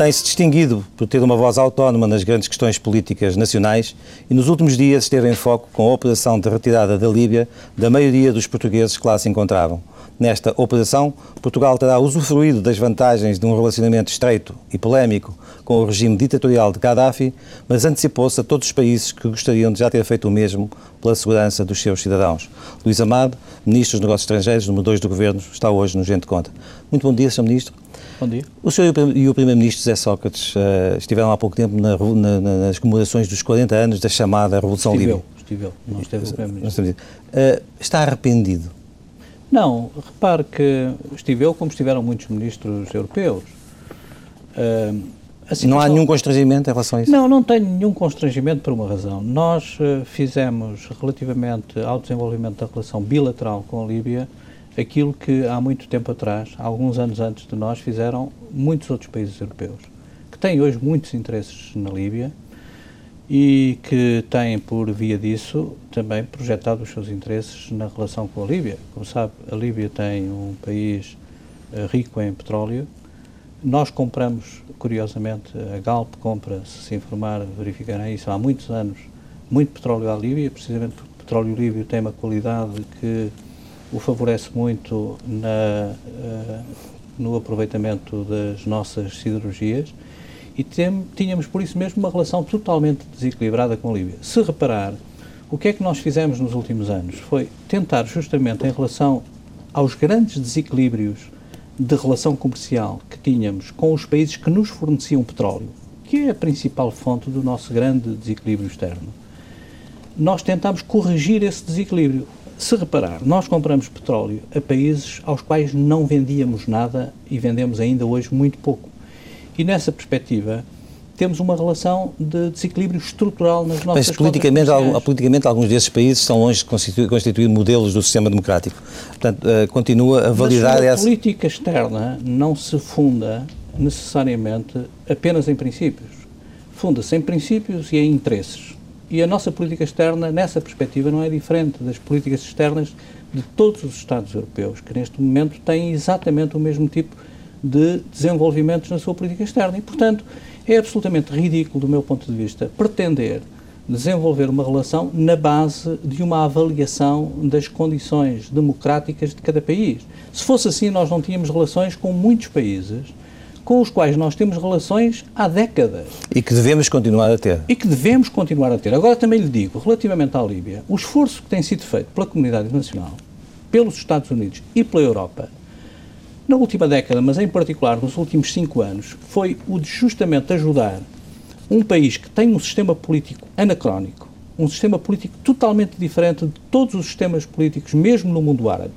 tem-se distinguido por ter uma voz autónoma nas grandes questões políticas nacionais e nos últimos dias esteve em foco com a operação de retirada da Líbia da maioria dos portugueses que lá se encontravam. Nesta operação, Portugal terá usufruído das vantagens de um relacionamento estreito e polémico com o regime ditatorial de Gaddafi, mas antecipou-se a todos os países que gostariam de já ter feito o mesmo pela segurança dos seus cidadãos. Luís Amado, Ministro dos Negócios Estrangeiros, número 2 do Governo, está hoje no Gente Conta. Muito bom dia, Sr. Ministro. Bom dia. O senhor e o Primeiro-Ministro José Sócrates uh, estiveram há pouco tempo na, na, nas comemorações dos 40 anos da chamada Revolução Líbia. Estive eu, não esteve o Primeiro-Ministro. Uh, está arrependido? Não, repare que estive eu como estiveram muitos ministros europeus. Uh, assim, não há nenhum constrangimento em relação a isso? Não, não tenho nenhum constrangimento por uma razão. Nós fizemos, relativamente ao desenvolvimento da relação bilateral com a Líbia, aquilo que há muito tempo atrás, alguns anos antes de nós, fizeram muitos outros países europeus, que têm hoje muitos interesses na Líbia e que têm, por via disso, também projetado os seus interesses na relação com a Líbia. Como sabe, a Líbia tem um país uh, rico em petróleo. Nós compramos, curiosamente, a Galp compra, se se informar, verificará isso, há muitos anos, muito petróleo à Líbia, precisamente porque o petróleo líbio tem uma qualidade que o favorece muito na, uh, no aproveitamento das nossas siderurgias e tem, tínhamos por isso mesmo uma relação totalmente desequilibrada com a Líbia. Se reparar, o que é que nós fizemos nos últimos anos? Foi tentar justamente em relação aos grandes desequilíbrios de relação comercial que tínhamos com os países que nos forneciam petróleo, que é a principal fonte do nosso grande desequilíbrio externo, nós tentámos corrigir esse desequilíbrio. Se reparar, nós compramos petróleo a países aos quais não vendíamos nada e vendemos ainda hoje muito pouco. E nessa perspectiva, temos uma relação de desequilíbrio estrutural nas nossas Mas politicamente, algum, politicamente alguns desses países estão longe de constituir, constituir modelos do sistema democrático. Portanto, uh, continua a validar Mas a essa... política externa não se funda necessariamente apenas em princípios. Funda-se em princípios e em interesses. E a nossa política externa, nessa perspectiva, não é diferente das políticas externas de todos os Estados europeus, que neste momento têm exatamente o mesmo tipo de de desenvolvimentos na sua política externa. E, portanto, é absolutamente ridículo, do meu ponto de vista, pretender desenvolver uma relação na base de uma avaliação das condições democráticas de cada país. Se fosse assim, nós não tínhamos relações com muitos países com os quais nós temos relações há décadas. E que devemos continuar a ter. E que devemos continuar a ter. Agora também lhe digo, relativamente à Líbia, o esforço que tem sido feito pela comunidade internacional, pelos Estados Unidos e pela Europa na última década, mas em particular nos últimos cinco anos, foi o de justamente ajudar um país que tem um sistema político anacrónico, um sistema político totalmente diferente de todos os sistemas políticos, mesmo no mundo árabe,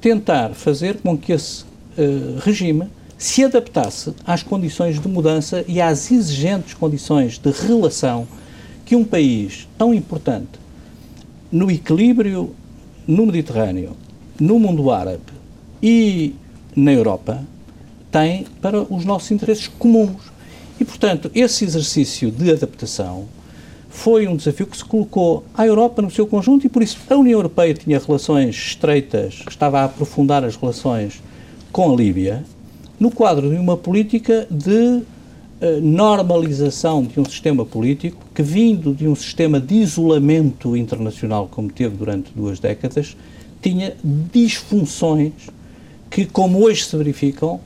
tentar fazer com que esse uh, regime se adaptasse às condições de mudança e às exigentes condições de relação que um país tão importante no equilíbrio no Mediterrâneo, no mundo árabe e na Europa tem para os nossos interesses comuns. E, portanto, esse exercício de adaptação foi um desafio que se colocou à Europa no seu conjunto e, por isso, a União Europeia tinha relações estreitas, estava a aprofundar as relações com a Líbia, no quadro de uma política de uh, normalização de um sistema político que, vindo de um sistema de isolamento internacional, como teve durante duas décadas, tinha disfunções que, como hoje se verificam,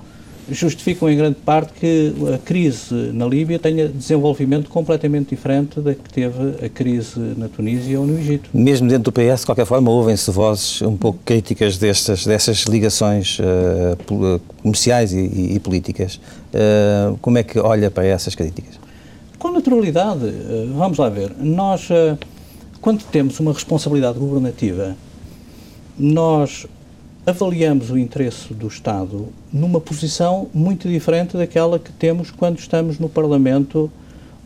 justificam em grande parte que a crise na Líbia tenha desenvolvimento completamente diferente da que teve a crise na Tunísia ou no Egito. Mesmo dentro do PS, de qualquer forma, ouvem-se vozes um pouco críticas destas, dessas ligações uh, comerciais e, e, políticas. Uh, como é que olha para essas críticas? Com naturalidade. Uh, vamos lá ver. Nós, quando temos uma responsabilidade governativa, nós avaliamos o interesse do Estado numa posição muito diferente daquela que temos quando estamos no Parlamento,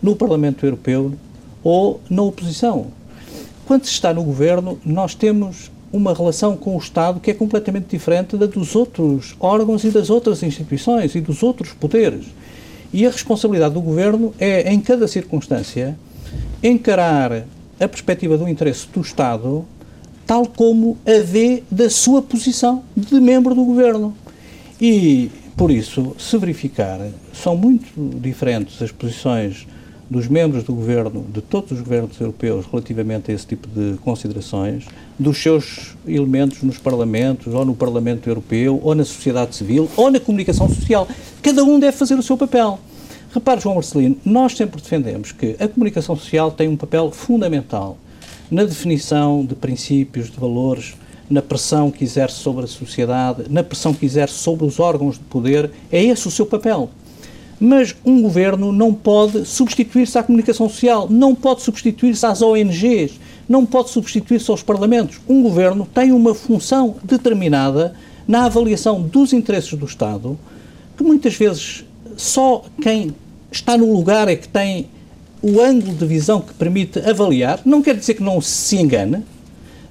no Parlamento Europeu ou na oposição. Quando se está no governo, nós temos uma relação com o Estado que é completamente diferente da dos outros órgãos e das outras instituições e dos outros poderes. E a responsabilidade do governo é, em cada circunstância, encarar a perspectiva do interesse do Estado tal como a vê da sua posição de membro do governo. E por isso, se verificar, são muito diferentes as posições dos membros do governo, de todos os governos europeus, relativamente a esse tipo de considerações, dos seus elementos nos parlamentos, ou no Parlamento Europeu, ou na sociedade civil, ou na comunicação social. Cada um deve fazer o seu papel. Repare, João Marcelino, nós sempre defendemos que a comunicação social tem um papel fundamental na definição de princípios, de valores, na pressão que exerce sobre a sociedade, na pressão que exerce sobre os órgãos de poder. É esse o seu papel. Mas um governo não pode substituir-se à comunicação social, não pode substituir-se às ONGs, não pode substituir-se aos parlamentos. Um governo tem uma função determinada na avaliação dos interesses do Estado, que muitas vezes só quem está no lugar é que tem o ângulo de visão que permite avaliar. Não quer dizer que não se engane,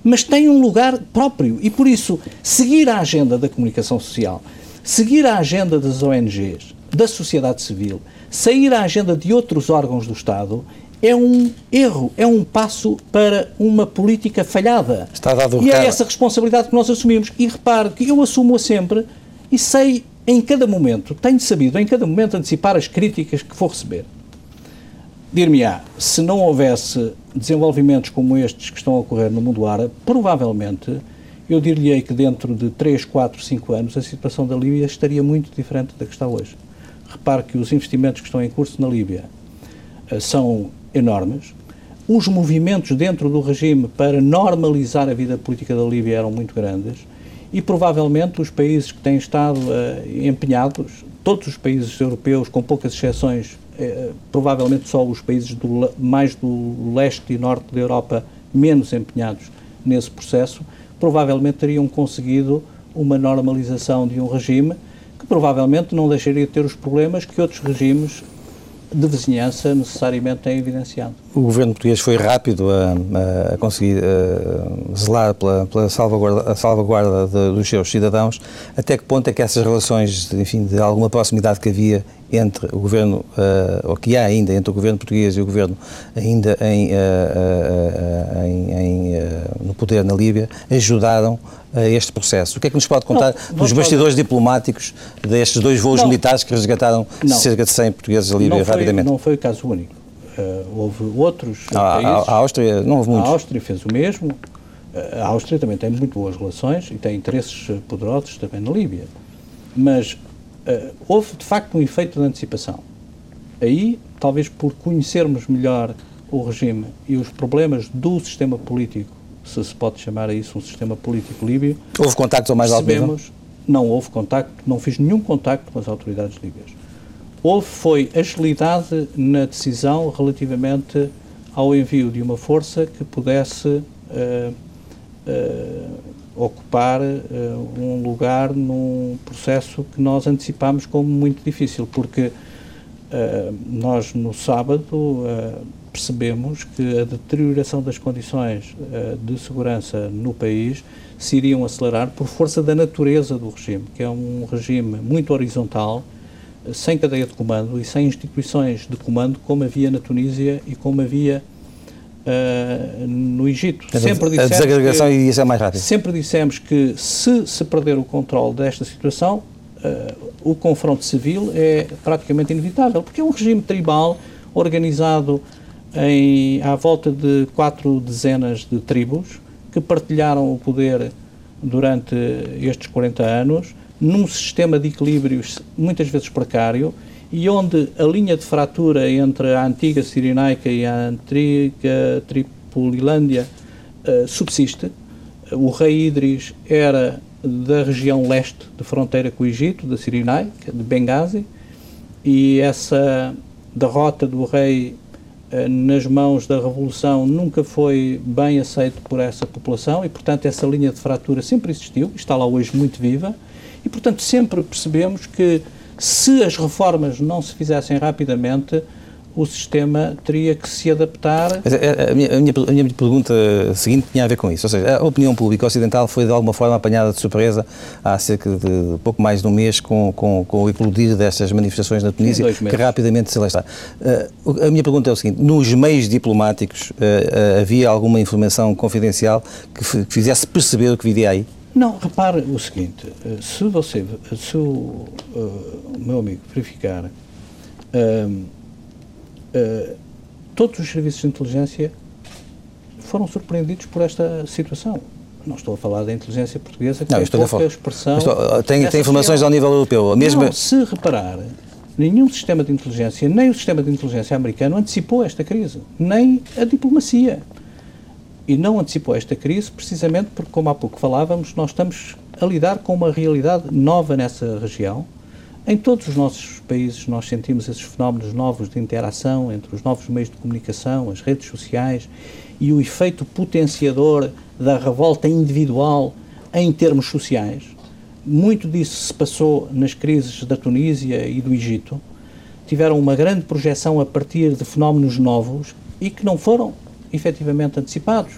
mas tem um lugar próprio. E por isso, seguir a agenda da comunicação social, seguir a agenda das ONGs, da sociedade civil, sair à agenda de outros órgãos do Estado é um erro, é um passo para uma política falhada. Está dado e é essa responsabilidade que nós assumimos. E repare que eu assumo-a sempre e sei em cada momento, tenho sabido em cada momento antecipar as críticas que vou receber. Dir-me-á, se não houvesse desenvolvimentos como estes que estão a ocorrer no mundo árabe, provavelmente eu dir-lhe-ei que dentro de 3, 4, 5 anos a situação da Líbia estaria muito diferente da que está hoje. Repare que os investimentos que estão em curso na Líbia uh, são enormes. Os movimentos dentro do regime para normalizar a vida política da Líbia eram muito grandes e provavelmente os países que têm estado uh, empenhados, todos os países europeus, com poucas exceções, provavelmente só os países do, mais do leste e norte da Europa menos empenhados nesse processo, provavelmente teriam conseguido uma normalização de um regime que provavelmente não deixaria de ter os problemas que outros regimes de vizinhança necessariamente têm evidenciado. O governo português foi rápido a, a conseguir a zelar pela, pela salvaguarda, salvaguarda de, dos seus cidadãos. Até que ponto é que essas relações, enfim, de alguma proximidade que havia entre o governo, uh, ou que há ainda entre o governo português e o governo ainda em, uh, uh, em, em no poder na Líbia, ajudaram a este processo. O que é que nos pode contar não, dos bastidores diplomáticos destes dois voos não, militares que resgataram não, cerca de 100 portugueses da Líbia não foi, rapidamente? Não foi o caso único. houve outros a, países. A, a Áustria, não houve muitos. A Áustria fez o mesmo. A Áustria também tem muito boas relações e tem interesses poderosos também na Líbia. Mas uh, houve de facto um efeito de antecipação. Aí, talvez por conhecermos melhor o regime e os problemas do sistema político, se se pode chamar a isso um sistema político líbio. Houve contactos ao mais alto nível? Não houve contacto, não fiz nenhum contacto com as autoridades líbias. Houve foi agilidade na decisão relativamente ao envio de uma força que pudesse uh, uh, ocupar uh, um lugar num processo que nós antecipámos como muito difícil, porque nós no sábado percebemos que a deterioração das condições de segurança no país se iriam acelerar por força da natureza do regime, que é um regime muito horizontal, sem cadeia de comando e sem instituições de comando como havia na Tunísia e como havia Uh, no Egito. Sempre a desagregação que, iria ser mais rápida. Sempre dissemos que se se perder o controle desta situação, uh, o confronto civil é praticamente inevitável, porque é um regime tribal organizado em, à volta de quatro dezenas de tribos que partilharam o poder durante estes 40 anos, num sistema de equilíbrios muitas vezes precário e onde a linha de fratura entre a antiga Cirenaica e a antiga Tripolilândia uh, subsiste. O rei Idris era da região leste de fronteira com o Egito, da Cirenaica, de Benghazi, e essa derrota do rei nas mãos da revolução nunca foi bem aceita por essa população e, portanto, essa linha de fratura sempre existiu, está lá hoje muito viva, e, portanto, sempre percebemos que se as reformas não se fizessem rapidamente, o sistema teria que se adaptar. Mas a, a, minha, a, minha, a, minha, pergunta seguinte tinha a ver com isso, ou seja, a opinião pública ocidental foi de alguma forma apanhada de surpresa há cerca de pouco mais de um mês com, com, com o eclodir destas manifestações na Tunísia, que rapidamente se alastra. Uh, a minha pergunta é o seguinte, nos meios diplomáticos uh, uh, havia alguma informação confidencial que, que fizesse perceber o que viria aí? Não, repare o seguinte, eh, se você, se o, meu amigo verificar, uh, todos os serviços de inteligência foram surpreendidos por esta situação. Não estou a falar da inteligência portuguesa, que não, tem estou pouca expressão. Estou, tem, tem informações ao nível europeu. Mesmo... Não, se reparar, nenhum sistema de inteligência, nem o sistema de inteligência americano antecipou esta crise, nem a diplomacia. E não antecipou esta crise precisamente porque, como há pouco falávamos, nós estamos a lidar com uma realidade nova nessa região. Em todos os nossos países nós sentimos esses fenómenos novos de interação entre os novos meios de comunicação, as redes sociais e o efeito potenciador da revolta individual em termos sociais. Muito disso se passou nas crises da Tunísia e do Egito. Tiveram uma grande projeção a partir de fenómenos novos e que não foram efetivamente antecipados.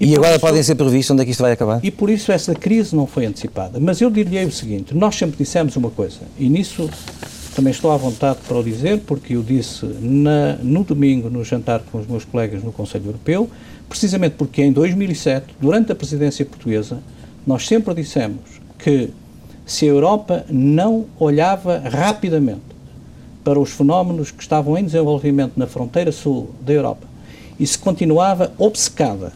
E, e agora isso, podem ser previstos onde é que isto vai acabar? E por isso essa crise não foi antecipada. Mas eu diria o seguinte: nós sempre dissemos uma coisa, e nisso também estou à vontade para o dizer, porque eu disse na, no domingo, no jantar com os meus colegas no Conselho Europeu, precisamente porque em 2007, durante a presidência portuguesa, nós sempre dissemos que se a Europa não olhava rapidamente para os fenómenos que estavam em desenvolvimento na fronteira sul da Europa e se continuava obcecada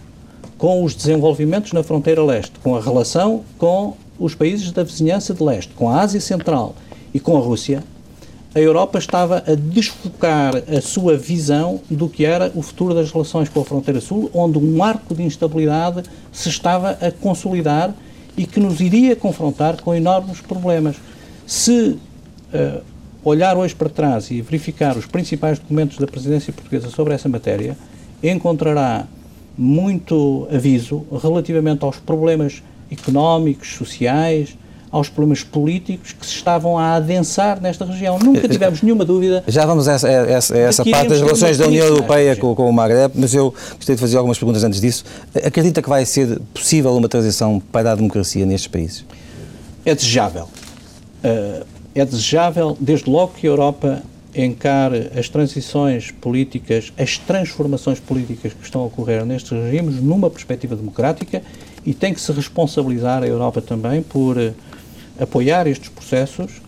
com os desenvolvimentos na fronteira leste, com a relação com os países da vizinhança de leste, com a Ásia Central e com a Rússia, a Europa estava a desfocar a sua visão do que era o futuro das relações com a fronteira sul, onde um arco de instabilidade se estava a consolidar e que nos iria confrontar com enormes problemas. Se uh, olhar hoje para trás e verificar os principais documentos da presidência portuguesa sobre essa matéria, encontrará muito aviso relativamente aos problemas económicos, sociais, aos problemas políticos que se estavam a adensar nesta região. Nunca tivemos nenhuma dúvida. Já vamos a essa, a essa, a essa parte das relações da União Europeia com, com, o Maghreb, mas eu gostaria de fazer algumas perguntas antes disso. Acredita que vai ser possível uma transição para a democracia nestes países? É desejável. Uh, é desejável, desde logo que a Europa encare as transições políticas, as transformações políticas que estão a ocorrer nestes regimes numa perspectiva democrática e tem que se responsabilizar a Europa também por uh, apoiar estes processos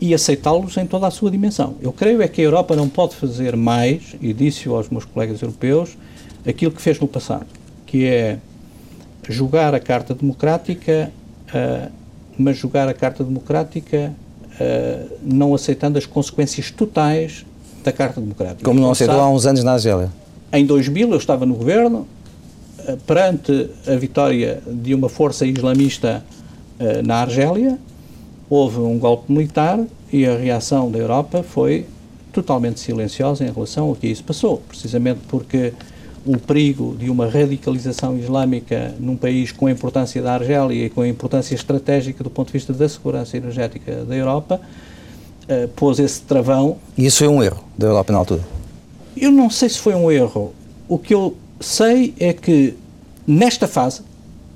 e aceitá-los em toda a sua dimensão. Eu creio é que a Europa não pode fazer mais, e disse aos meus colegas europeus, aquilo que fez no passado, que é jogar a carta democrática, uh, mas jogar a carta democrática uh, não aceitando as consequências totais da Carta Democrática. Como não aceitou há uns anos na Argélia? Em 2000 eu estava no governo, uh, perante a vitória de uma força islamista uh, na Argélia, houve um golpe militar e a reação da Europa foi totalmente silenciosa em relação ao que isso passou, precisamente porque o perigo de uma radicalização islâmica num país com a importância da Argélia e com a importância estratégica do ponto de vista da segurança energética da Europa, uh, pôs esse travão. E isso foi um erro da Europa na altura? Eu não sei se foi um erro. O que eu sei é que, nesta fase,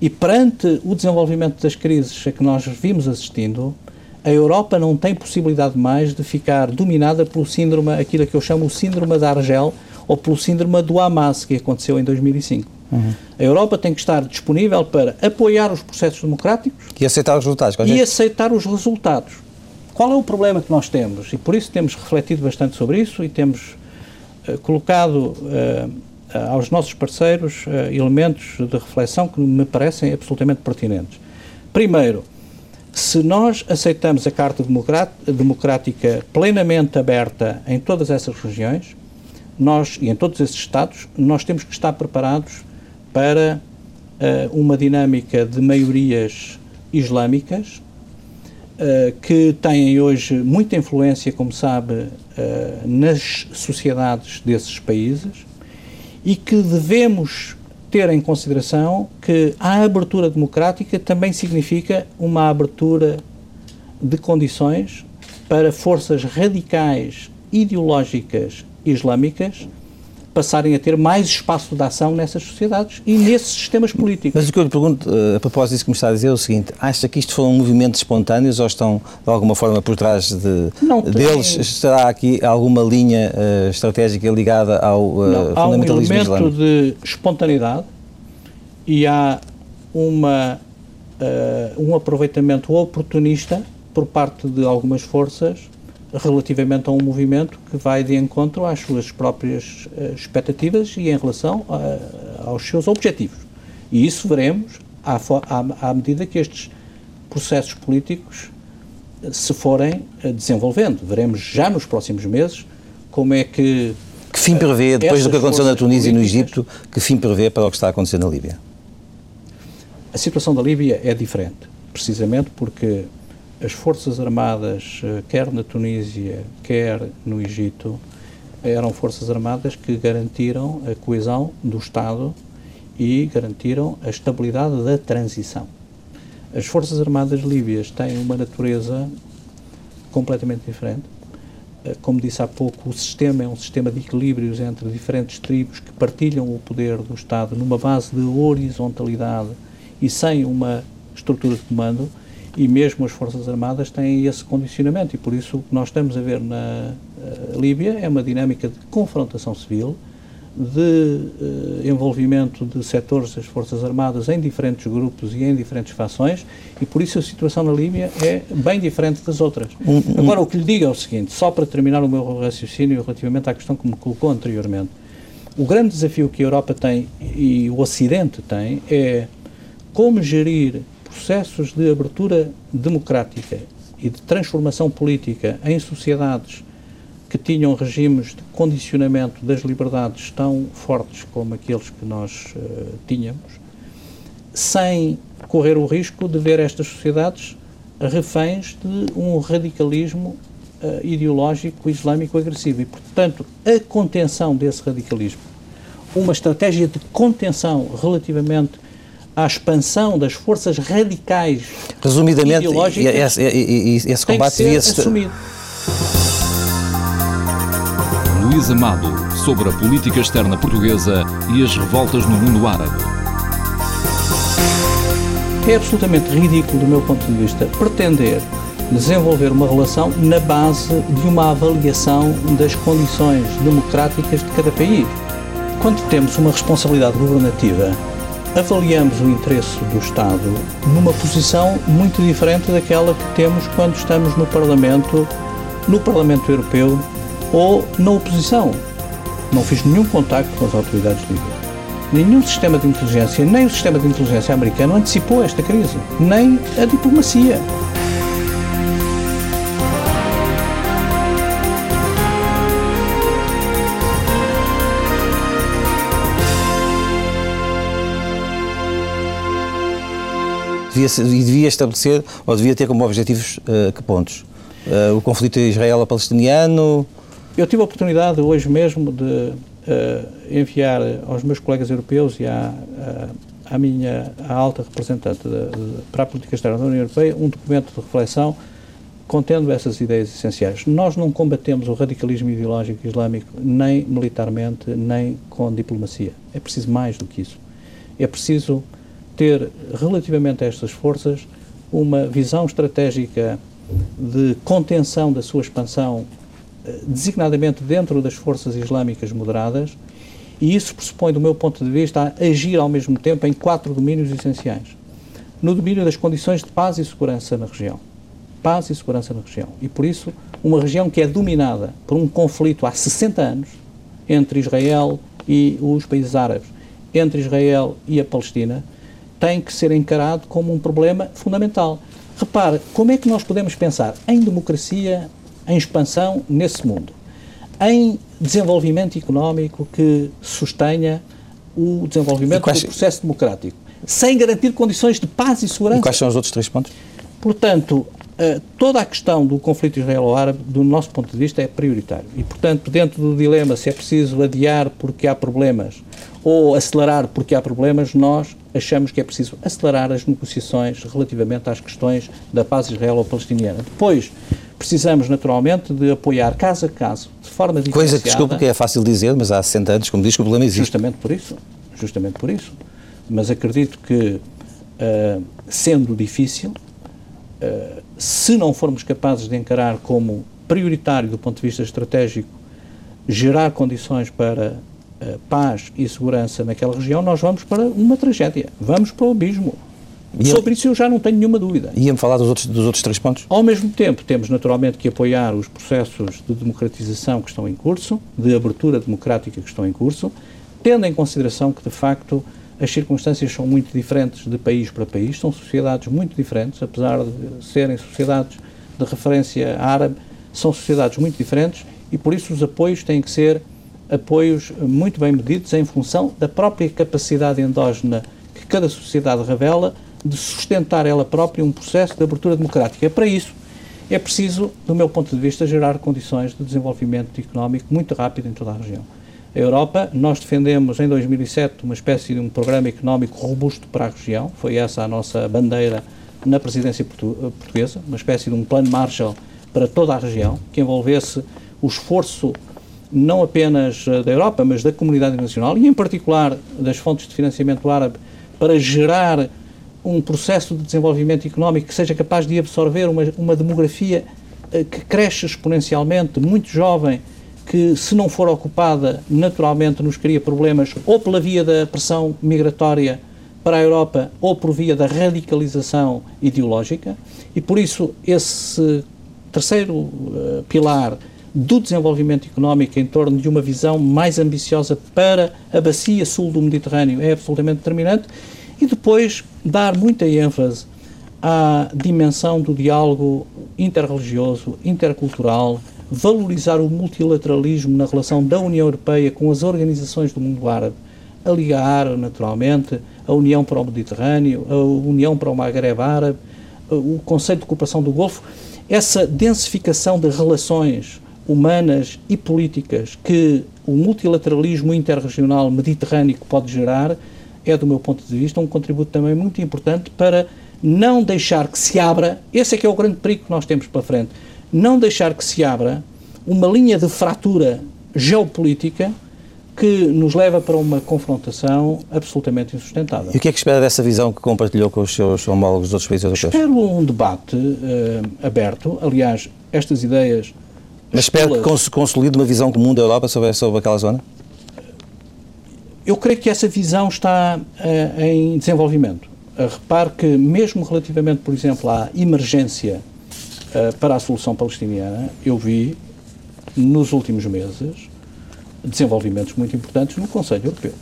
e perante o desenvolvimento das crises a que nós vimos assistindo, a Europa não tem possibilidade mais de ficar dominada pelo síndrome, aquilo que eu chamo o síndrome da Argel, ou pelo síndrome do Hamas, que aconteceu em 2005. Uhum. A Europa tem que estar disponível para apoiar os processos democráticos e aceitar os resultados. E aceitar os resultados. Qual é o problema que nós temos? E por isso temos refletido bastante sobre isso e temos uh, colocado uh, aos nossos parceiros uh, elementos de reflexão que me parecem absolutamente pertinentes. Primeiro, se nós aceitamos a Carta Democrática plenamente aberta em todas essas regiões, nós, e em todos esses Estados, nós temos que estar preparados para uh, uma dinâmica de maiorias islâmicas uh, que têm hoje muita influência, como sabe, uh, nas sociedades desses países e que devemos ter em consideração que a abertura democrática também significa uma abertura de condições para forças radicais ideológicas islâmicas passarem a ter mais espaço de ação nessas sociedades e nesses sistemas políticos. Mas o que eu lhe pergunto, eh, a propósito disso que me está a dizer, é o seguinte: acha que isto foram movimentos espontâneos ou estão, de alguma forma, por trás de, Não, deles? Tem... Estará aqui alguma linha uh, estratégica ligada ao uh, Não, fundamentalismo Há um elemento de espontaneidade e há uma um aproveitamento oportunista por parte de algumas forças relativamente a um movimento que vai de encontro às suas próprias uh, expectativas e em relação a, aos seus objetivos. E isso veremos à, à, à, medida que estes processos políticos se forem desenvolvendo. Veremos já nos próximos meses como é que. Que fim prevê, depois do que aconteceu na Tunísia e no Egito, que fim prevê para o que está a acontecer na Líbia? A situação da Líbia é diferente, precisamente porque as Forças Armadas, eh, quer na Tunísia, quer no Egito, eram Forças Armadas que garantiram a coesão do Estado e garantiram a estabilidade da transição. As Forças Armadas líbias têm uma natureza completamente diferente. Eh, como disse há pouco, o sistema é um sistema de equilíbrios entre diferentes tribos que partilham o poder do Estado numa base de horizontalidade e sem uma estrutura de comando e mesmo as Forças Armadas têm esse condicionamento e por isso o que nós estamos a ver na uh, Líbia é uma dinâmica de confrontação civil, de uh, envolvimento de setores das Forças Armadas em diferentes grupos e em diferentes fações e por isso a situação na Líbia é bem diferente das outras. Um, um, Agora, o que lhe digo é o seguinte, só para terminar o meu raciocínio relativamente à questão que me colocou anteriormente, o grande desafio que a Europa tem e o Ocidente tem é como gerir processos de abertura democrática e de transformação política em sociedades que tinham regimes de condicionamento das liberdades tão fortes como aqueles que nós uh, tínhamos, sem correr o risco de ver estas sociedades reféns de um radicalismo uh, ideológico islâmico agressivo. E, portanto, a contenção desse radicalismo, uma estratégia de contenção relativamente à expansão das forças radicais Resumidamente, ideológicas esse, esse, esse combate devia ser assumido. Luís Amado, sobre a política externa portuguesa e as revoltas no mundo árabe. É absolutamente ridículo, do meu ponto de vista, pretender desenvolver uma relação na base de uma avaliação das condições democráticas de cada país. Quando temos uma responsabilidade governativa avaliamos o interesse do Estado numa posição muito diferente daquela que temos quando estamos no Parlamento, no Parlamento Europeu ou na oposição. Não fiz nenhum contacto com as autoridades líbias. Nenhum sistema de inteligência, nem o sistema de inteligência americano antecipou esta crise, nem a diplomacia. Devia, e devia estabelecer, ou devia ter como objetivos uh, que pontos? Uh, o conflito israelo-palestiniano? Eu tive a oportunidade hoje mesmo de uh, enviar aos meus colegas europeus e à, à minha à alta representante de, de, para a política externa da União Europeia um documento de reflexão contendo essas ideias essenciais. Nós não combatemos o radicalismo ideológico islâmico nem militarmente, nem com diplomacia. É preciso mais do que isso. É preciso ter, relativamente a estas forças, uma visão estratégica de contenção da sua expansão, eh, designadamente dentro das forças islâmicas moderadas, e isso pressupõe, do meu ponto de vista, agir ao mesmo tempo em quatro domínios essenciais. No domínio das condições de paz e segurança na região. Paz e segurança na região. E, por isso, uma região que é dominada por um conflito há 60 anos entre Israel e os países árabes, entre Israel e a Palestina, tem que ser encarado como um problema fundamental. Repare, como é que nós podemos pensar em democracia, em expansão nesse mundo? Em desenvolvimento económico que sustenha o desenvolvimento quais, do processo democrático, sem garantir condições de paz e segurança. E quais são os outros três pontos? Portanto, uh, toda a questão do conflito israelo-árabe, do nosso ponto de vista, é prioritário. E, portanto, dentro do dilema se é preciso adiar porque há problemas ou acelerar porque há problemas, nós achamos que é preciso acelerar as negociações relativamente às questões da paz israelo-palestiniana. Depois, precisamos naturalmente de apoiar caso a caso, de forma diferenciada. Coisa que, desculpa, que é fácil dizer, mas há 60 anos, como diz, que o problema existe. Justamente por isso, justamente por isso. Mas acredito que, uh, sendo difícil, uh, se não formos capazes de encarar como prioritário do ponto de vista estratégico gerar condições para paz e segurança naquela região, nós vamos para uma tragédia. Vamos para o abismo. E Sobre isso eu já não tenho nenhuma dúvida. Ia-me falar dos outros, dos outros três pontos? Ao mesmo tempo, temos naturalmente que apoiar os processos de democratização que estão em curso, de abertura democrática que estão em curso, tendo em consideração que, de facto, as circunstâncias são muito diferentes de país para país, são sociedades muito diferentes, apesar de serem sociedades de referência árabe, são sociedades muito diferentes e por isso os apoios têm que ser apoios muito bem medidos em função da própria capacidade endógena que cada sociedade revela de sustentar ela própria um processo de abertura democrática. Para isso, é preciso, do meu ponto de vista, gerar condições de desenvolvimento económico muito rápido em toda a região. A Europa, nós defendemos em 2007 uma espécie de um programa económico robusto para a região, foi essa a nossa bandeira na presidência portuguesa, uma espécie de um plano Marshall para toda a região, que envolvesse o esforço não apenas eh, da Europa, mas da comunidade internacional e, em particular, das fontes de financiamento árabe para gerar um processo de desenvolvimento económico que seja capaz de absorver uma, uma demografia uh, que cresce exponencialmente, muito jovem, que, se não for ocupada, naturalmente nos cria problemas ou pela via da pressão migratória para a Europa ou por via da radicalização ideológica. E por isso, esse terceiro uh, pilar do desenvolvimento económico em torno de uma visão mais ambiciosa para a bacia sul do Mediterrâneo. É absolutamente determinante. E depois dar muita ênfase à dimensão do diálogo interreligioso, intercultural, valorizar o multilateralismo na relação da União Europeia com as organizações do mundo árabe, a Liga Árabe, naturalmente, a União para o Mediterrâneo, a União para o Maghreb Árabe, o conceito de cooperação do Golfo, essa densificação de relações humanas e políticas que o multilateralismo interregional mediterrâneo pode gerar é, do meu ponto de vista, um contributo também muito importante para não deixar que se abra, esse é que é o grande perigo que nós temos pela frente, não deixar que se abra uma linha de fratura geopolítica que nos leva para uma confrontação absolutamente insustentável. E o que é que espera dessa visão que compartilhou com os seus homólogos dos outros países europeus? Espero um debate uh, aberto. Aliás, estas ideias... Mas espero que se consolide uma visão comum da Europa sobre, sobre aquela zona? Eu creio que essa visão está uh, em desenvolvimento. Uh, repare que, mesmo relativamente, por exemplo, à emergência uh, para a solução palestiniana, eu vi, nos últimos meses, desenvolvimentos muito importantes no Conselho Europeu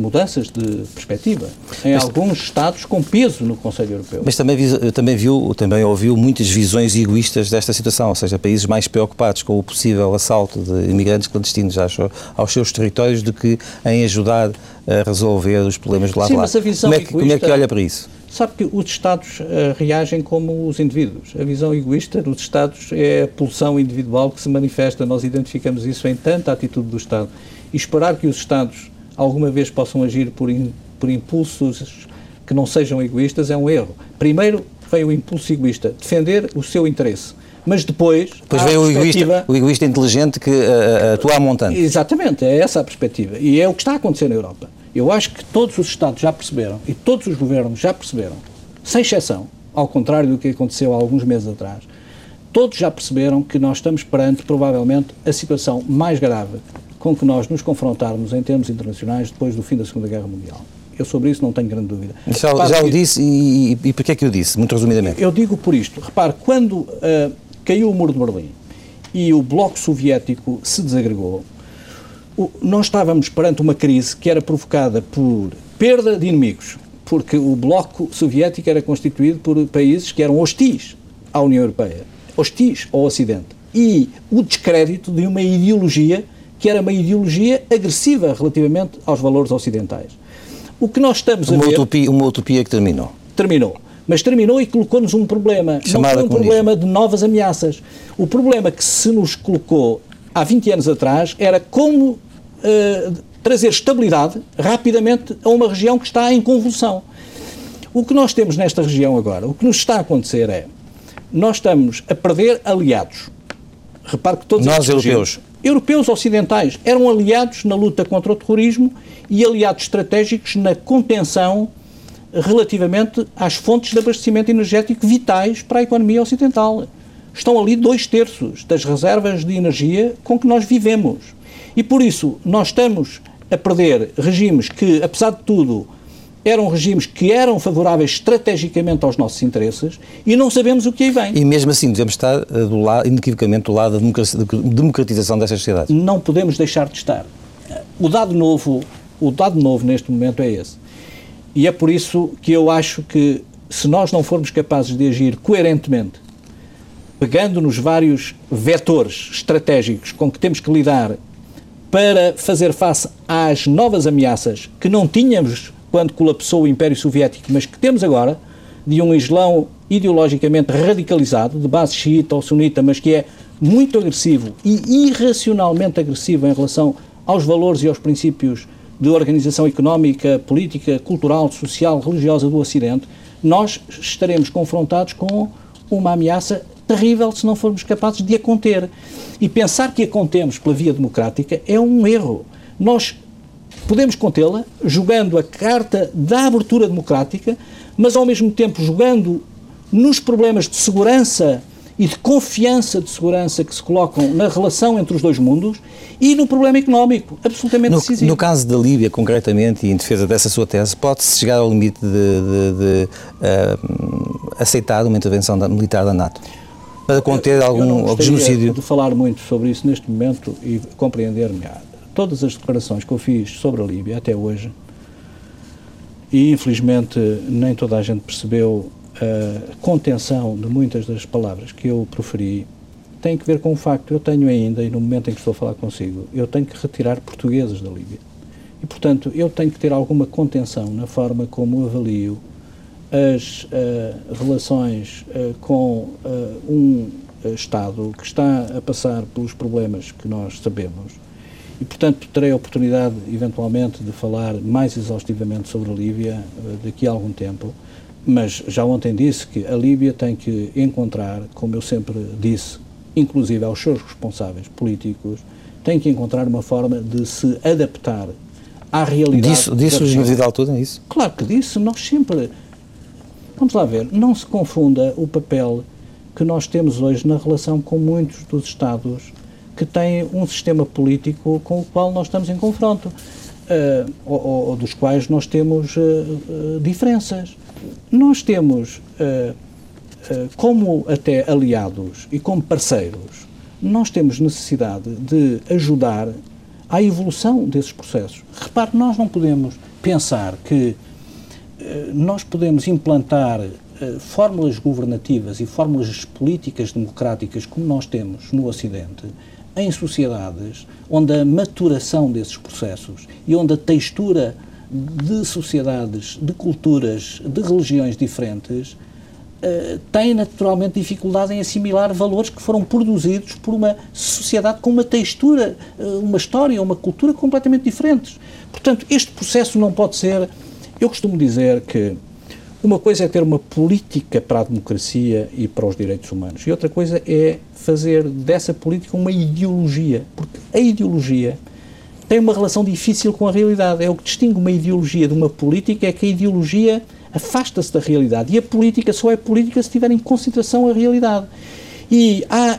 mudanças de perspectiva em Mas, alguns Estados com peso no Conselho Europeu. Mas também, também viu, também ouviu muitas visões egoístas desta situação, ou seja, países mais preocupados com o possível assalto de imigrantes clandestinos aos, seus territórios do que em ajudar a resolver os problemas de lá Sim, lá. Mas a visão como, é que, egoísta, como é que olha para isso? Sabe que os Estados uh, reagem como os indivíduos. A visão egoísta dos Estados é a pulsão individual que se manifesta. Nós identificamos isso em tanta atitude do Estado. E esperar que os Estados alguma vez possam agir por, in, por impulsos que não sejam egoístas é um erro. Primeiro vem o impulso egoísta, defender o seu interesse. Mas depois. Depois vem o egoísta, o egoísta inteligente que uh, atua a montante. Exatamente, é essa a perspectiva. E é o que está a acontecer na Europa. Eu acho que todos os Estados já perceberam e todos os governos já perceberam, sem exceção, ao contrário do que aconteceu há alguns meses atrás, todos já perceberam que nós estamos perante, provavelmente, a situação mais grave com que nós nos confrontarmos em termos internacionais depois do fim da Segunda Guerra Mundial. Eu sobre isso não tenho grande dúvida. Já, já o disse e, e, e porquê é que eu disse, muito resumidamente? Eu digo por isto. Repare, quando uh, caiu o muro de Berlim e o Bloco Soviético se desagregou, o, nós estávamos perante uma crise que era provocada por perda de inimigos, porque o Bloco Soviético era constituído por países que eram hostis à União Europeia, hostis ao Ocidente, e o descrédito de uma ideologia que era uma ideologia agressiva relativamente aos valores ocidentais. O que nós estamos uma a ver... Utopia, uma utopia que terminou. Terminou. Mas terminou e colocou-nos um problema. Chamada não foi um comunismo. problema de novas ameaças. O problema que se nos colocou há 20 anos atrás era como uh, trazer estabilidade rapidamente a uma região que está em convulsão. O que nós temos nesta região agora, o que nos está a acontecer é, nós estamos a perder aliados. Repare que todos Nós, europeus europeus ocidentais eram aliados na luta contra o terrorismo e aliados estratégicos na contenção relativamente às fontes de abastecimento energético vitais para a economia ocidental. Estão ali dois terços das reservas de energia com que nós vivemos. E por isso nós estamos a perder regimes que, apesar de tudo, eram regimes que eram favoráveis estrategicamente aos nossos interesses e não sabemos o que aí vem. E mesmo assim devemos estar eh, do lado, inequivocamente do lado da democratização destas sociedades. Não podemos deixar de estar. O dado novo, o dado novo neste momento é esse. E é por isso que eu acho que se nós não formos capazes de agir coerentemente, pegando nos vários vetores estratégicos com que temos que lidar para fazer face às novas ameaças que não tínhamos quando colapsou o Império Soviético, mas que temos agora, de um Islão ideologicamente radicalizado, de base xiita ou sunita, mas que é muito agressivo e irracionalmente agressivo em relação aos valores e aos princípios de organização económica, política, cultural, social, religiosa do Ocidente, nós estaremos confrontados com uma ameaça terrível se não formos capazes de a conter. E pensar que a contemos pela via democrática é um erro. Nós podemos contê-la jogando a carta da abertura democrática, mas ao mesmo tempo jogando nos problemas de segurança e de confiança de segurança que se colocam na relação entre os dois mundos e no problema económico, absolutamente no, decisivo. No caso da Líbia, concretamente, e em defesa dessa sua tese, pode-se chegar ao limite de, de, de uh, aceitar uma intervenção da, militar da NATO? Para conter algum, algum genocídio? de falar muito sobre isso neste momento e compreender-me todas as declarações que eu fiz sobre a Líbia até hoje, e infelizmente nem toda a gente percebeu a contenção de muitas das palavras que eu proferi, tem que ver com o facto, eu tenho ainda, e no momento em que estou a falar consigo, eu tenho que retirar portugueses da Líbia. E, portanto, eu tenho que ter alguma contenção na forma como avalio as uh, relações uh, com uh, um Estado que está a passar pelos problemas que nós sabemos e, portanto, terei a oportunidade, eventualmente, de falar mais exaustivamente sobre a Líbia uh, daqui a algum tempo. Mas já ontem disse que a Líbia tem que encontrar, como eu sempre disse, inclusive aos seus responsáveis políticos, tem que encontrar uma forma de se adaptar à realidade. Disse, disse o General Altuve, é isso? Claro que disse. Nós sempre. Vamos lá ver. Não se confunda o papel que nós temos hoje na relação com muitos dos Estados que têm um sistema político com o qual nós estamos em confronto, uh, ou, ou, dos quais nós temos uh, uh, diferenças. Nós temos, como até aliados e como parceiros, nós temos necessidade de ajudar à evolução desses processos. Repare, nós não podemos pensar que nós podemos implantar fórmulas governativas e fórmulas políticas democráticas como nós temos no Ocidente em sociedades onde a maturação desses processos e onde a textura de sociedades, de culturas, de religiões diferentes uh, tem naturalmente dificuldade em assimilar valores que foram produzidos por uma sociedade com uma textura, uh, uma história, uma cultura completamente diferentes. Portanto, este processo não pode ser. Eu costumo dizer que uma coisa é ter uma política para a democracia e para os direitos humanos, e outra coisa é fazer dessa política uma ideologia, porque a ideologia tem uma relação difícil com a realidade. É o que distingue uma ideologia de uma política, é que a ideologia afasta-se da realidade, e a política só é política se tiver em consideração a realidade. E há,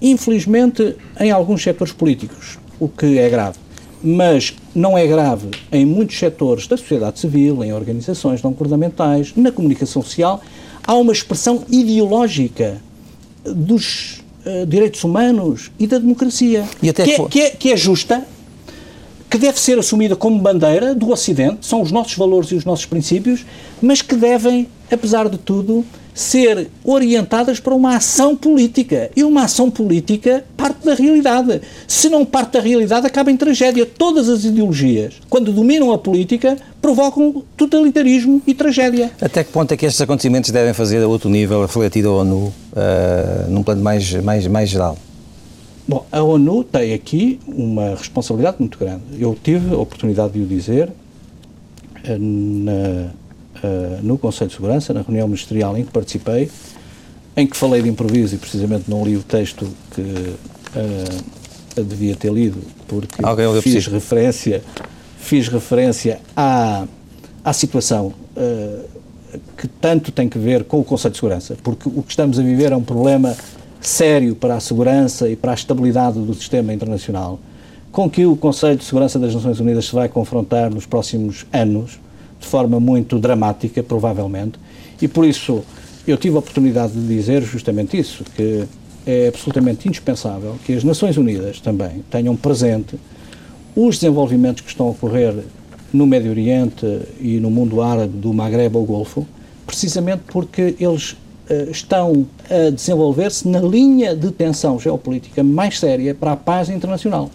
infelizmente, em alguns setores políticos, o que é grave, mas não é grave em muitos setores da sociedade civil, em organizações não governamentais, na comunicação social, há uma expressão ideológica dos uh, direitos humanos e da democracia, e que, é, que, é, que é justa, que deve ser assumida como bandeira do Ocidente, são os nossos valores e os nossos princípios, mas que devem, apesar de tudo, ser orientadas para uma ação política. E uma ação política parte da realidade. Se não parte da realidade, acaba em tragédia. Todas as ideologias, quando dominam a política, provocam totalitarismo e tragédia. Até que ponto é que estes acontecimentos devem fazer a outro nível, refletido a ONU, uh, num plano mais, mais, mais geral? Bom, a ONU tem aqui uma responsabilidade muito grande. Eu tive a oportunidade de o dizer eh, na no Conselho de Segurança, na reunião ministerial em que participei, em que falei de improviso e precisamente não li o texto que uh, devia ter lido, porque fiz referência, fiz referência à, à situação uh, que tanto tem que ver com o Conselho de Segurança, porque o que estamos a viver é um problema sério para a segurança e para a estabilidade do sistema internacional, com que o Conselho de Segurança das Nações Unidas se vai confrontar nos próximos anos, de forma muito dramática, provavelmente, e por isso eu tive a oportunidade de dizer justamente isso, que é absolutamente indispensável que as Nações Unidas também tenham presente os desenvolvimentos que estão a ocorrer no Médio Oriente e no mundo árabe do Maghreb ou Golfo, precisamente porque eles uh, estão a desenvolver-se na linha de tensão geopolítica mais séria para a paz internacional.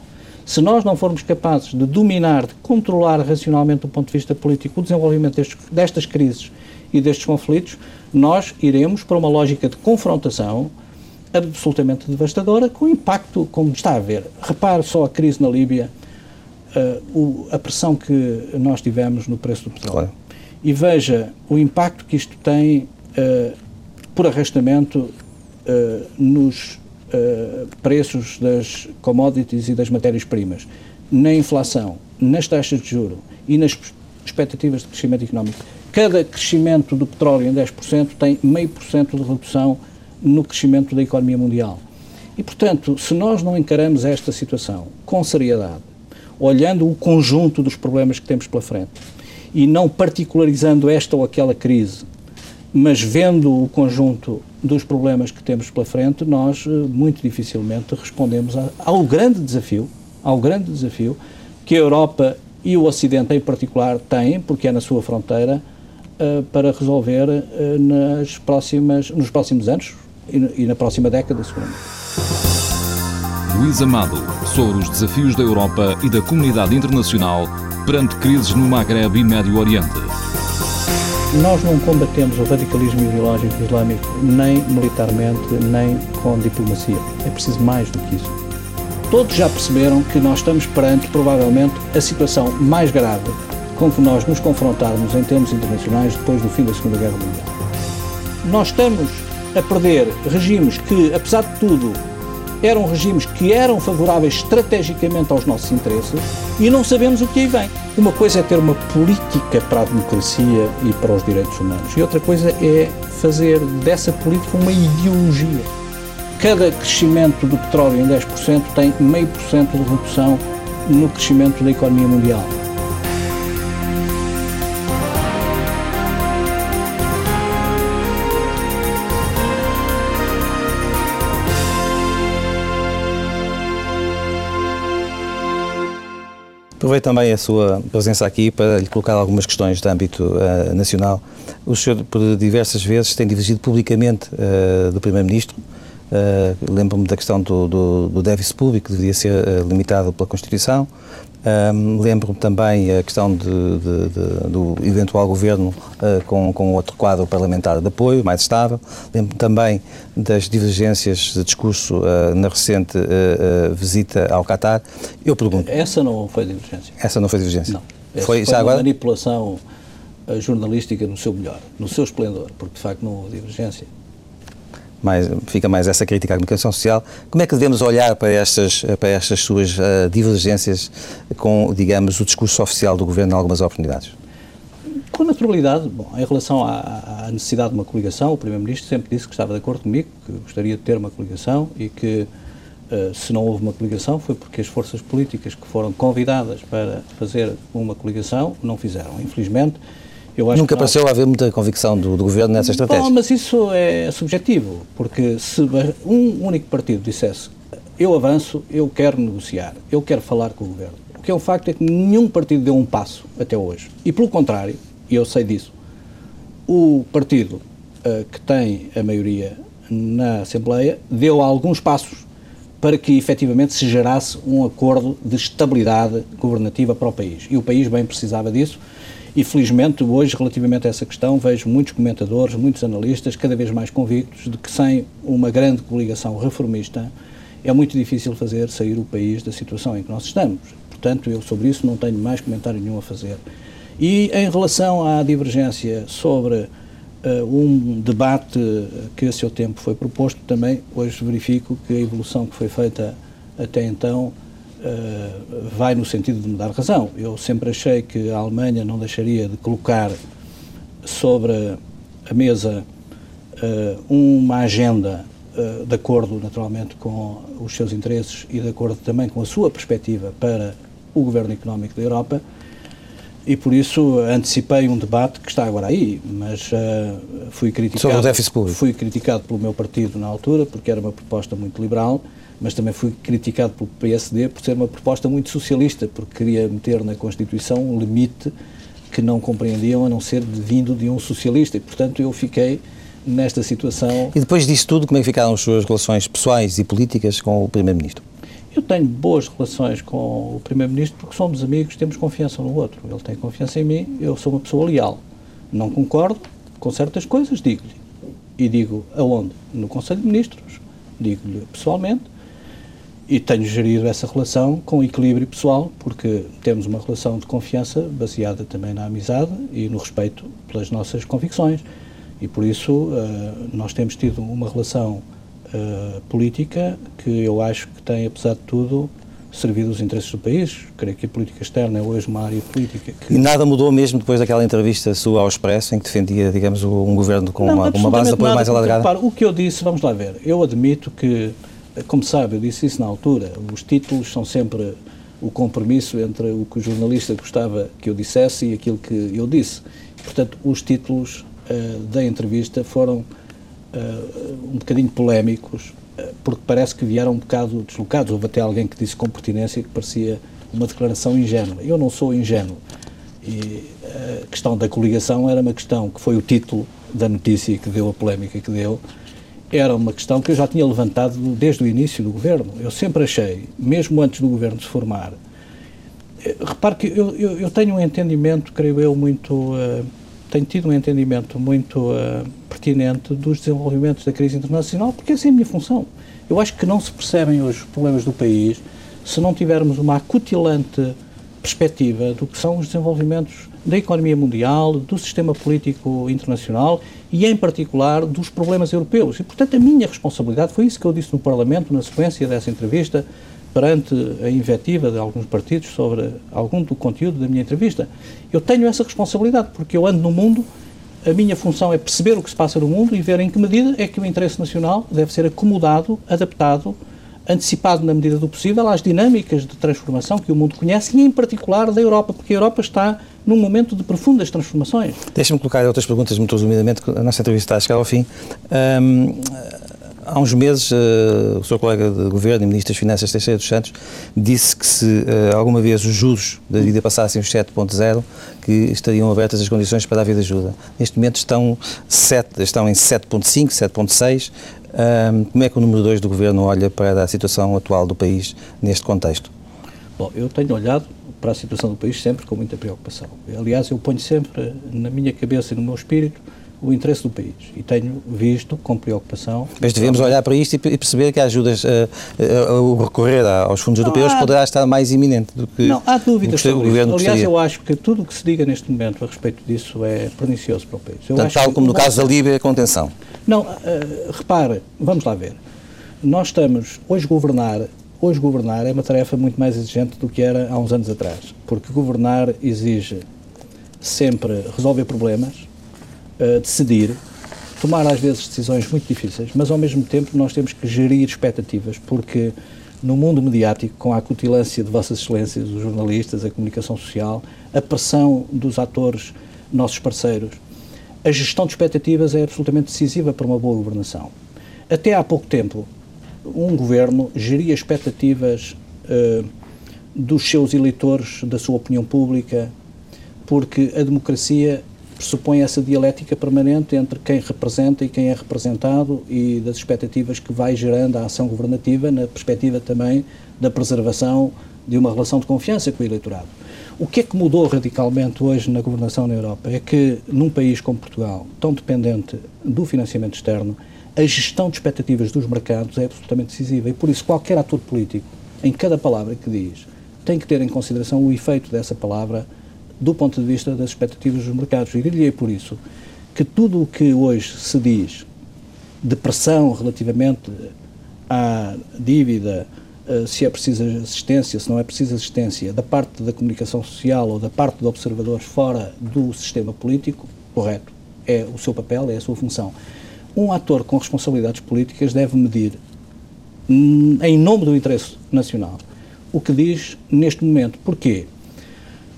Se nós não formos capazes de dominar, de controlar racionalmente do ponto de vista político o desenvolvimento destes, destas crises e destes conflitos, nós iremos para uma lógica de confrontação absolutamente devastadora, com impacto, como está a ver. Repare só a crise na Líbia, uh, o, a pressão que nós tivemos no preço do petróleo. Claro. E veja o impacto que isto tem, uh, por arrastamento, uh, nos preços das commodities e das matérias-primas, na inflação, nas taxas de juro e nas expectativas de crescimento económico. Cada crescimento do petróleo em 10% tem meio por cento de redução no crescimento da economia mundial. E, portanto, se nós não encaramos esta situação com seriedade, olhando o conjunto dos problemas que temos pela frente e não particularizando esta ou aquela crise, mas vendo o conjunto dos problemas que temos pela frente, nós eh, muito dificilmente respondemos ao grande desafio, ao grande desafio que a Europa e o Ocidente em particular têm, porque é na sua fronteira, uh, para resolver uh, nas próximas, nos próximos anos, e, na próxima década, seguramente. Luís Amado, sobre os desafios da Europa e da comunidade internacional perante crises no Maghreb e Médio Oriente. Nós não combatemos o radicalismo ideológico islâmico nem militarmente, nem com diplomacia. É preciso mais do que isso. Todos já perceberam que nós estamos perante, provavelmente, a situação mais grave com que nós nos confrontarmos em termos internacionais depois do fim da Segunda Guerra Mundial. Nós estamos a perder regimes que, apesar de tudo, eram regimes que eram favoráveis estrategicamente aos nossos interesses e não sabemos o que aí vem. Uma coisa é ter uma política para a democracia e para os direitos humanos e outra coisa é fazer dessa política uma ideologia. Cada crescimento do petróleo em 10% tem meio por cento de redução no crescimento da economia mundial. Aproveito também a sua presença aqui para lhe colocar algumas questões de âmbito uh, nacional. O senhor, por diversas vezes, tem divergido publicamente uh, do Primeiro-Ministro. Uh, Lembro-me da questão do, do, do déficit público, que devia ser limitado pela Constituição. Um, Lembro-me também a questão de, de, de, do eventual governo uh, com, com outro quadro parlamentar de apoio, mais estável. Lembro-me também das divergências de discurso uh, na recente uh, visita ao Qatar. Eu pergunto. Essa não foi divergência. Essa não foi divergência? Não. Essa foi, foi uma agora? manipulação jornalística no seu melhor, no seu esplendor, porque de facto não houve divergência mais, fica mais essa crítica à comunicação social. Como é que devemos olhar para estas, para estas suas uh, divergências com, digamos, o discurso oficial do Governo em algumas oportunidades? Com naturalidade, bom, em relação à, à necessidade de uma coligação, o Primeiro-Ministro sempre disse que estava de acordo comigo, que gostaria de ter uma coligação e que uh, se não houve uma coligação foi porque as forças políticas que foram convidadas para fazer uma coligação não fizeram. Infelizmente, Nunca pareceu haver muita convicção do, do governo nessa estratégia. Bom, mas isso é subjetivo, porque se um único partido dissesse eu avanço, eu quero negociar, eu quero falar com o governo. O que é um facto é que nenhum partido deu um passo até hoje. E pelo contrário, e eu sei disso, o partido uh, que tem a maioria na Assembleia deu alguns passos para que efetivamente se gerasse um acordo de estabilidade governativa para o país. E o país bem precisava disso e felizmente hoje, relativamente a essa questão, vejo muitos comentadores, muitos analistas cada vez mais convictos de que sem uma grande coligação reformista é muito difícil fazer sair o país da situação em que nós estamos. Portanto, eu sobre isso não tenho mais comentário nenhum a fazer. E em relação à divergência sobre uh, um debate que a seu tempo foi proposto, também hoje verifico que a evolução que foi feita até então uh, vai no sentido de me dar razão. Eu sempre achei que a Alemanha não deixaria de colocar sobre a mesa uh, uma agenda uh, de acordo, naturalmente, com os seus interesses e de acordo também com a sua perspectiva para o governo económico da Europa. e por isso antecipei um debate que está agora aí, mas uh, fui criticado. Sobre o déficit público. Fui criticado pelo meu partido na altura, porque era uma proposta muito liberal, mas também fui criticado pelo PSD por ser uma proposta muito socialista, porque queria meter na Constituição um limite que não compreendiam a não ser vindo de um socialista, e portanto eu fiquei nesta situação. E depois disso tudo, como é que ficaram as suas relações pessoais e políticas com o Primeiro-Ministro? Eu tenho boas relações com o Primeiro-Ministro porque somos amigos, temos confiança no outro. Ele tem confiança em mim, eu sou uma pessoa leal. Não concordo com certas coisas, digo-lhe. E digo aonde? No Conselho de Ministros. Digo-lhe pessoalmente. E tenho gerido essa relação com equilíbrio pessoal, porque temos uma relação de confiança baseada também na amizade e no respeito pelas nossas convicções. E por isso uh, nós temos tido uma relação uh, política que eu acho que tem, apesar de tudo, servido os interesses do país. Creio que a política externa é hoje uma área política que... E nada mudou mesmo depois daquela entrevista sua ao Expresso, em que defendia, digamos, um governo com não, uma, uma, base de apoio mais alargada? Repara, o que eu disse, vamos lá ver, eu admito que, como sabe, eu disse isso na altura, os títulos são sempre o compromisso entre o que o jornalista gostava que eu dissesse e aquilo que eu disse. Portanto, os títulos uh, da entrevista foram uh, um bocadinho polémicos, uh, porque parece que vieram um bocado deslocados. Houve até alguém que disse com pertinência que parecia uma declaração ingênua. Eu não sou ingênuo. E a questão da coligação era uma questão que foi o título da notícia que deu a polémica que deu. Era uma questão que eu já tinha levantado desde o início do governo. Eu sempre achei, mesmo antes do governo se formar, eh, repare que eu, eu, eu tenho um entendimento, creio eu, muito. Uh, tenho tido um entendimento muito uh, pertinente dos desenvolvimentos da crise internacional, porque essa é a minha função. Eu acho que não se percebem hoje os problemas do país se não tivermos uma acutilante perspectiva do que são os desenvolvimentos da economia mundial, do sistema político internacional e, em particular, dos problemas europeus. E, portanto, a minha responsabilidade foi isso que eu disse no Parlamento, na sequência dessa entrevista, perante a invectiva de alguns partidos sobre algum do conteúdo da minha entrevista. Eu tenho essa responsabilidade, porque eu ando no mundo, a minha função é perceber o que se passa no mundo e ver em que medida é que o interesse nacional deve ser acomodado, adaptado, antecipado na medida do possível às dinâmicas de transformação que o mundo conhece e, em particular, da Europa, porque a Europa está num momento de profundas transformações. Deixa-me colocar outras perguntas muito resumidamente, a nossa entrevista está a chegar ao fim. Um, há uns meses, uh, o seu colega de governo e ministro das Finanças, Teixeira dos Santos, disse que se uh, alguma vez os juros da vida passassem os 7.0, que estariam abertas as condições para a vida ajuda. Neste momento estão, 7, estão em 7.5, 7.6. Uh, como é que o número 2 do governo olha para a situação atual do país neste contexto? Bom, eu tenho olhado para a situação do país sempre com muita preocupação. Aliás, eu ponho sempre na minha cabeça e no meu espírito o interesse do país e tenho visto com preocupação. Mas devemos olhar para isto e perceber que as ajudas, uh, uh, o recorrer aos fundos não, europeus há, poderá estar mais iminente do que. Não, há dúvidas sobre o governo isso. Aliás, eu acho que tudo o que se diga neste momento a respeito disso é pernicioso para o país. Eu Tanto tal como no caso da Líbia, a contenção. Não, uh, repare, vamos lá ver. Nós estamos, hoje governar, hoje governar é uma tarefa muito mais exigente do que era há uns anos atrás, porque governar exige sempre resolver problemas, decidir, tomar às vezes decisões muito difíceis, mas ao mesmo tempo nós temos que gerir expectativas, porque no mundo mediático, com a acutilância de Vossas Excelências, os jornalistas, a comunicação social, a pressão dos atores, nossos parceiros, a gestão de expectativas é absolutamente decisiva para uma boa governação. Até há pouco tempo, um governo geria expectativas uh, dos seus eleitores, da sua opinião pública, porque a democracia pressupõe essa dialética permanente entre quem representa e quem é representado e das expectativas que vai gerando a ação governativa na perspectiva também da preservação de uma relação de confiança com o eleitorado. O que é que mudou radicalmente hoje na governação na Europa é que, num país como Portugal, tão dependente do financiamento externo, a gestão de expectativas dos mercados é absolutamente decisiva e, por isso, qualquer ator político, em cada palavra que diz, tem que ter em consideração o efeito dessa palavra do ponto de vista das expectativas dos mercados. E diria por isso que tudo o que hoje se diz de pressão relativamente à dívida, eh, se é preciso assistência, se não é preciso assistência, da parte da comunicação social ou da parte de observadores fora do sistema político, correto, é o seu papel, é a sua função. Um ator com responsabilidades políticas deve medir, hum, em nome do interesse nacional, o que diz neste momento. Porquê?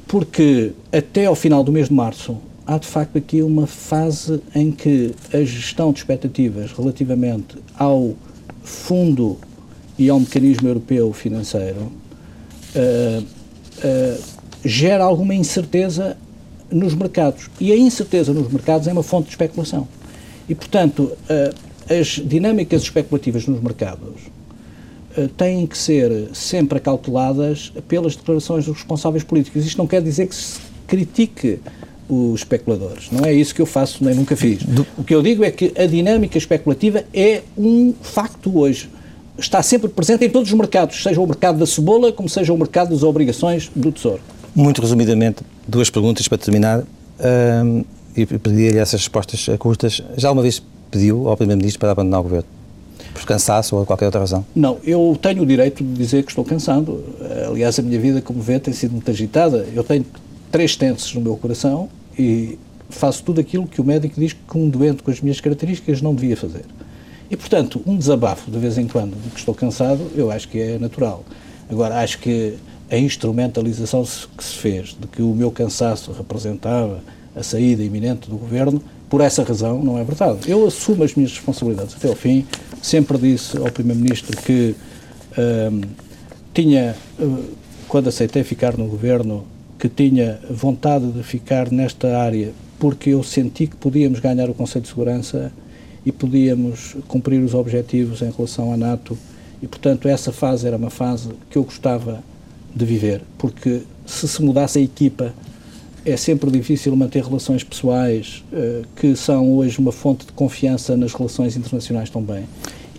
Porque até ao final do mês de março há de facto aqui uma fase em que a gestão de expectativas relativamente ao fundo e ao mecanismo europeu financeiro uh, uh, gera alguma incerteza nos mercados. E a incerteza nos mercados é uma fonte de especulação. E, portanto, uh, as dinâmicas especulativas nos mercados têm que ser sempre acauteladas pelas declarações dos responsáveis políticos. Isto não quer dizer que se critique os especuladores. Não é isso que eu faço, nem nunca fiz. Do... O que eu digo é que a dinâmica especulativa é um facto hoje. Está sempre presente em todos os mercados, seja o mercado da cebola, como seja o mercado das obrigações do Tesouro. Muito resumidamente, duas perguntas para terminar. Um, e pedir-lhe essas respostas curtas. Já uma vez pediu ao Primeiro-Ministro para abandonar o governo? Por cansaço ou qualquer outra razão? Não, eu tenho o direito de dizer que estou cansado. Aliás, a minha vida, como vê, tem sido muito agitada. Eu tenho três tenses no meu coração e faço tudo aquilo que o médico diz que um doente com as minhas características não devia fazer. E, portanto, um desabafo de vez em quando de que estou cansado, eu acho que é natural. Agora, acho que a instrumentalização que se fez de que o meu cansaço representava a saída iminente do governo, por essa razão, não é verdade. Eu assumo as minhas responsabilidades até ao fim. Sempre disse ao Primeiro-Ministro que hum, tinha, hum, quando aceitei ficar no governo, que tinha vontade de ficar nesta área porque eu senti que podíamos ganhar o Conselho de Segurança e podíamos cumprir os objetivos em relação à NATO. E, portanto, essa fase era uma fase que eu gostava de viver, porque se se mudasse a equipa é sempre difícil manter relações pessoais uh, que são hoje uma fonte de confiança nas relações internacionais também.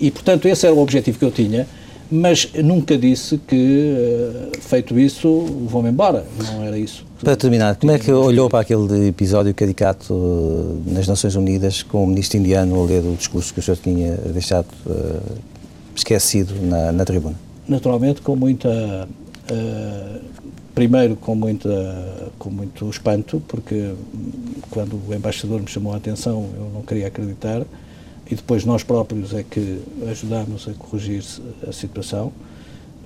E, portanto, esse era o objetivo que eu tinha mas nunca disse que, eh, feito isso, vou-me embora. Não era isso. Para terminar, como é que olhou para aquele episódio caricato eh, nas Nações Unidas com o ministro indiano a ler o discurso que o senhor tinha deixado uh, esquecido na, na, tribuna? Naturalmente, com muita. Uh, primeiro, com, muita, com muito espanto, porque quando o embaixador me chamou a atenção, eu não queria acreditar e depois nós próprios é que ajudámos a corrigir a situação,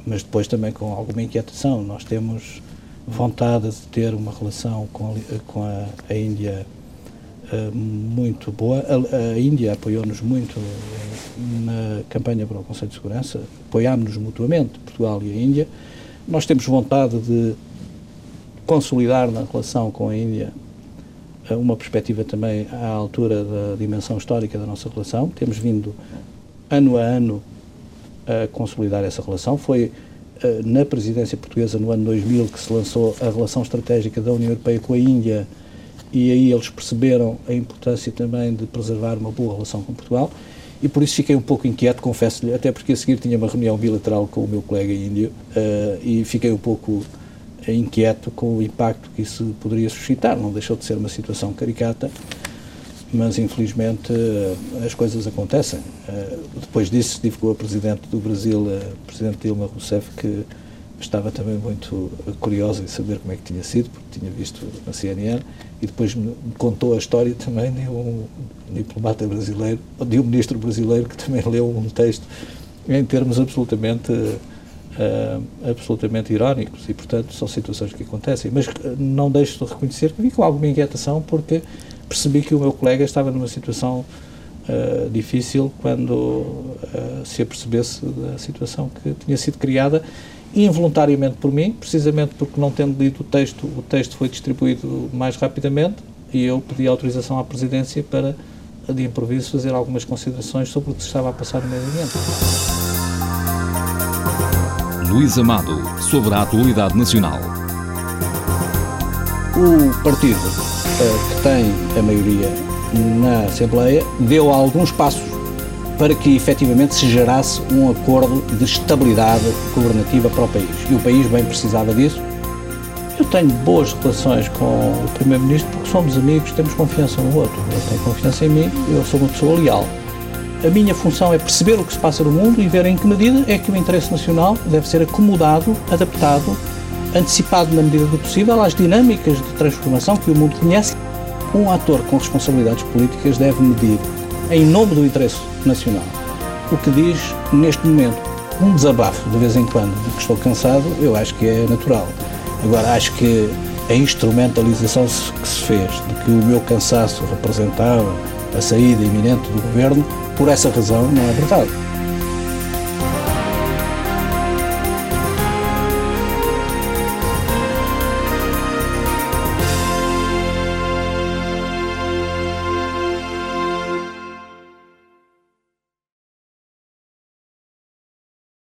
mas depois também com alguma inquietação. Nós temos vontade de ter uma relação com a, com a, a Índia uh, muito boa. A, a Índia apoiou-nos muito na campanha para o Conselho de Segurança, apoiámos-nos mutuamente, Portugal e a Índia. Nós temos vontade de consolidar na relação com a Índia uma perspectiva também à altura da dimensão histórica da nossa relação. Temos vindo, ano a ano, a consolidar essa relação. Foi uh, na presidência portuguesa, no ano 2000, que se lançou a relação estratégica da União Europeia com a Índia e aí eles perceberam a importância também de preservar uma boa relação com Portugal e por isso fiquei um pouco inquieto, confesso-lhe, até porque a seguir tinha uma reunião bilateral com o meu colega índio uh, e fiquei um pouco inquieto com o impacto que isso poderia suscitar. Não deixou de ser uma situação caricata, mas infelizmente eh, as coisas acontecem. Eh, depois disso, com a Presidente do Brasil, a Presidente Dilma Rousseff, que estava também muito curiosa em saber como é que tinha sido, porque tinha visto na CNN, e depois me contou a história também de um diplomata brasileiro, de um ministro brasileiro que também leu um texto em termos absolutamente uh, absolutamente irónicos e, portanto, são situações que acontecem. Mas uh, não deixo de reconhecer que vi com alguma inquietação porque percebi que o meu colega estava numa situação uh, difícil quando se apercebesse da situação que tinha sido criada involuntariamente por mim, precisamente porque não tendo lido o texto, o texto foi distribuído mais rapidamente e eu pedi autorização à Presidência para, de improviso, fazer algumas considerações sobre o que se estava a passar no meio ambiente. Luís Amado sobre a atualidade nacional. O partido uh, que tem a maioria na Assembleia deu alguns passos para que efetivamente se gerasse um acordo de estabilidade governativa para o país. E o país bem precisava disso. Eu tenho boas relações com o Primeiro-Ministro porque somos amigos, temos confiança um no outro. Ele tem confiança em mim, eu sou uma pessoa leal a minha função é perceber o que se passa no mundo e ver em que medida é que o interesse nacional deve ser acomodado, adaptado, antecipado na medida do possível às dinâmicas de transformação que o mundo conhece. Um ator com responsabilidades políticas deve medir, em nome do interesse nacional, o que diz, neste momento, um desabafo de vez em quando de que estou cansado, eu acho que é natural. Agora, acho que a instrumentalização que se fez de que o meu cansaço representava a saída iminente do governo, por essa razão não é verdade.